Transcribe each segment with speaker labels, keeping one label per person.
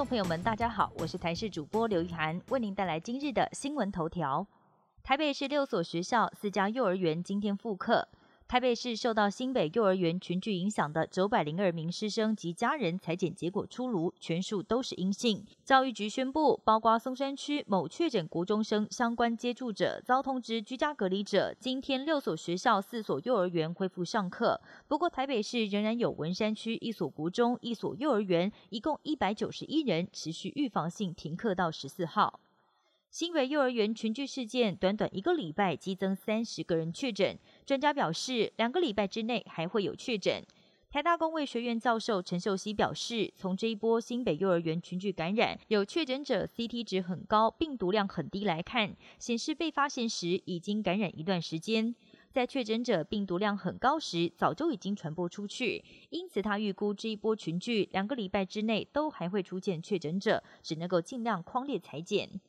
Speaker 1: 众朋友们，大家好，我是台视主播刘雨涵，为您带来今日的新闻头条。台北市六所学校、四家幼儿园今天复课。台北市受到新北幼儿园群聚影响的九百零二名师生及家人裁剪结果出炉，全数都是阴性。教育局宣布，包括松山区某确诊国中生相关接触者遭通知居家隔离者，今天六所学校、四所幼儿园恢复上课。不过，台北市仍然有文山区一所国中、一所幼儿园，一共一百九十一人持续预防性停课到十四号。新北幼儿园群聚事件，短短一个礼拜激增三十个人确诊。专家表示，两个礼拜之内还会有确诊。台大公卫学院教授陈秀熙表示，从这一波新北幼儿园群聚感染，有确诊者 CT 值很高，病毒量很低来看，显示被发现时已经感染一段时间。在确诊者病毒量很高时，早就已经传播出去。因此，他预估这一波群聚两个礼拜之内都还会出现确诊者，只能够尽量框列裁剪。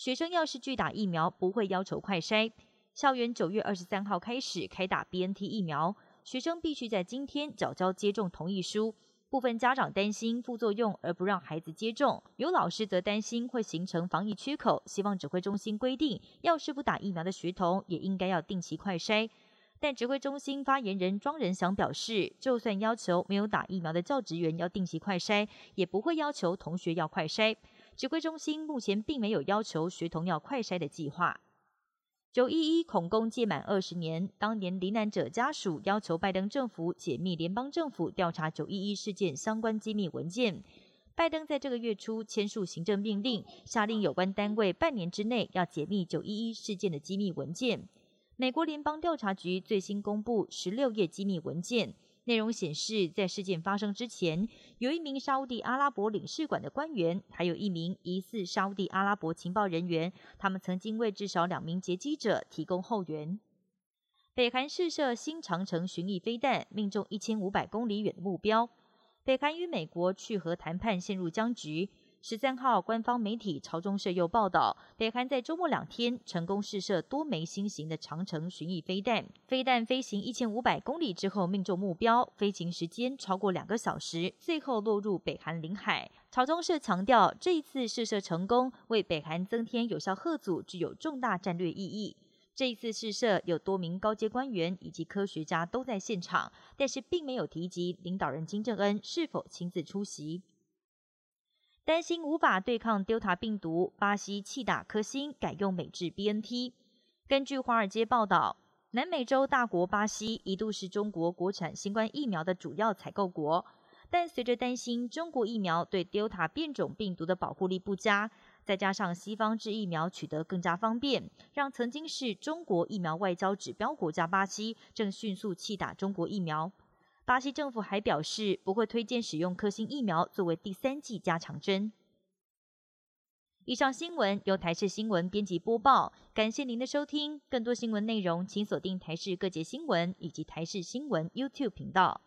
Speaker 1: 学生要是拒打疫苗，不会要求快筛。校园九月二十三号开始开打 BNT 疫苗，学生必须在今天缴交接种同意书。部分家长担心副作用而不让孩子接种，有老师则担心会形成防疫缺口，希望指挥中心规定，要是不打疫苗的学童也应该要定期快筛。但指挥中心发言人庄仁祥表示，就算要求没有打疫苗的教职员要定期快筛，也不会要求同学要快筛。指挥中心目前并没有要求学童要快筛的计划。九一一恐攻届满二十年，当年罹难者家属要求拜登政府解密联邦政府调查九一一事件相关机密文件。拜登在这个月初签署行政命令，下令有关单位半年之内要解密九一一事件的机密文件。美国联邦调查局最新公布十六页机密文件。内容显示，在事件发生之前，有一名沙地阿拉伯领事馆的官员，还有一名疑似沙地阿拉伯情报人员，他们曾经为至少两名劫机者提供后援。北韩试射新长城巡弋飞弹，命中一千五百公里远的目标。北韩与美国去核谈判陷入僵局。十三号，官方媒体朝中社又报道，北韩在周末两天成功试射多枚新型的长城巡弋飞弹，飞弹飞行一千五百公里之后命中目标，飞行时间超过两个小时，最后落入北韩领海。朝中社强调，这一次试射成功，为北韩增添有效核阻，具有重大战略意义。这一次试射有多名高阶官员以及科学家都在现场，但是并没有提及领导人金正恩是否亲自出席。担心无法对抗 Delta 病毒，巴西弃打科兴，改用美制 BNT。根据华尔街报道，南美洲大国巴西一度是中国国产新冠疫苗的主要采购国，但随着担心中国疫苗对 Delta 变种病毒的保护力不佳，再加上西方制疫苗取得更加方便，让曾经是中国疫苗外交指标国家巴西正迅速弃打中国疫苗。巴西政府还表示，不会推荐使用科兴疫苗作为第三剂加强针。以上新闻由台视新闻编辑播报，感谢您的收听。更多新闻内容，请锁定台视各节新闻以及台视新闻 YouTube 频道。